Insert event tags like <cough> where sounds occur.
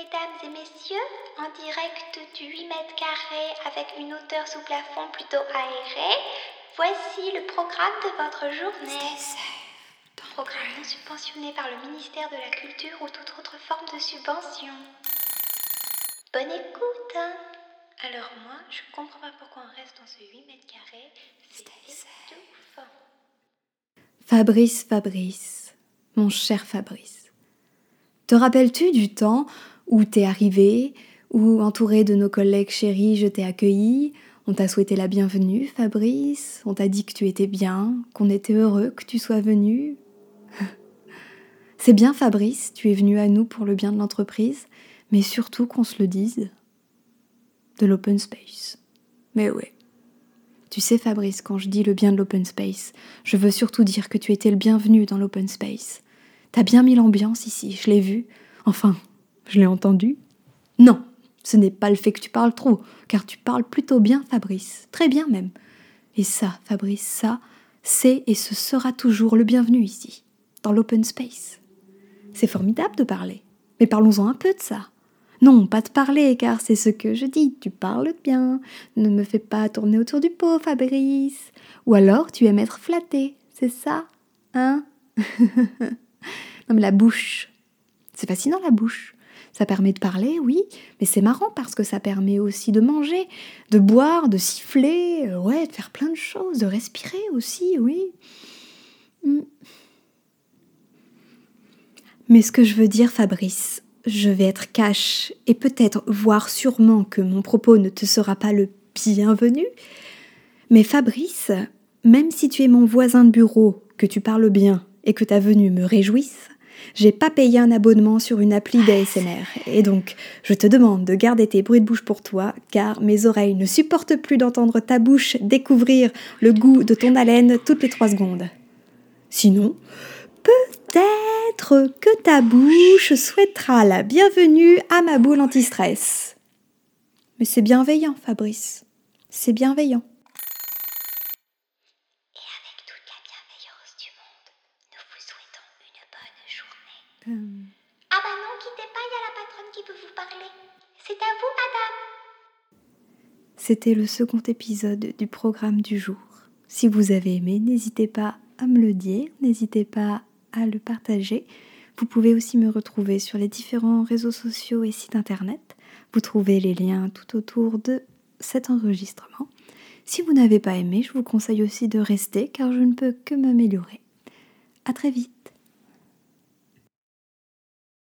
Mesdames et messieurs, en direct du 8 mètres carrés avec une hauteur sous plafond plutôt aérée, voici le programme de votre journée. Programme non subventionné par le ministère de la Culture ou toute autre forme de subvention. Bonne écoute hein. Alors moi, je comprends pas pourquoi on reste dans ce 8 mètres carrés. C'est ouf. Fabrice, Fabrice, mon cher Fabrice. Te rappelles-tu du temps où t'es arrivé, où entouré de nos collègues chéris, je t'ai accueilli, on t'a souhaité la bienvenue, Fabrice, on t'a dit que tu étais bien, qu'on était heureux que tu sois venu. <laughs> C'est bien, Fabrice, tu es venu à nous pour le bien de l'entreprise, mais surtout qu'on se le dise. De l'open space. Mais ouais. Tu sais, Fabrice, quand je dis le bien de l'open space, je veux surtout dire que tu étais le bienvenu dans l'open space. T'as bien mis l'ambiance ici, je l'ai vu. Enfin, je l'ai entendu. Non, ce n'est pas le fait que tu parles trop, car tu parles plutôt bien, Fabrice. Très bien même. Et ça, Fabrice, ça, c'est et ce sera toujours le bienvenu ici, dans l'open space. C'est formidable de parler, mais parlons-en un peu de ça. Non, pas de parler, car c'est ce que je dis. Tu parles bien. Ne me fais pas tourner autour du pot, Fabrice. Ou alors tu aimes être flatté, c'est ça Hein? <laughs> Non, mais la bouche. C'est fascinant, la bouche. Ça permet de parler, oui, mais c'est marrant parce que ça permet aussi de manger, de boire, de siffler, euh, ouais, de faire plein de choses, de respirer aussi, oui. Mm. Mais ce que je veux dire, Fabrice, je vais être cash et peut-être, voire sûrement que mon propos ne te sera pas le bienvenu. Mais Fabrice, même si tu es mon voisin de bureau, que tu parles bien et que ta venue me réjouisse, j'ai pas payé un abonnement sur une appli d'ASMR. Et donc, je te demande de garder tes bruits de bouche pour toi, car mes oreilles ne supportent plus d'entendre ta bouche découvrir le goût de ton haleine toutes les trois secondes. Sinon, peut-être que ta bouche souhaitera la bienvenue à ma boule anti-stress. Mais c'est bienveillant, Fabrice. C'est bienveillant. Et avec toute la bienveillance du monde, nous vous souhaitons une bonne Ah bah non, quittez pas, il y a la patronne qui veut vous parler. C'est à vous, madame. C'était le second épisode du programme du jour. Si vous avez aimé, n'hésitez pas à me le dire, n'hésitez pas à le partager. Vous pouvez aussi me retrouver sur les différents réseaux sociaux et sites internet. Vous trouvez les liens tout autour de cet enregistrement. Si vous n'avez pas aimé, je vous conseille aussi de rester car je ne peux que m'améliorer. À très vite.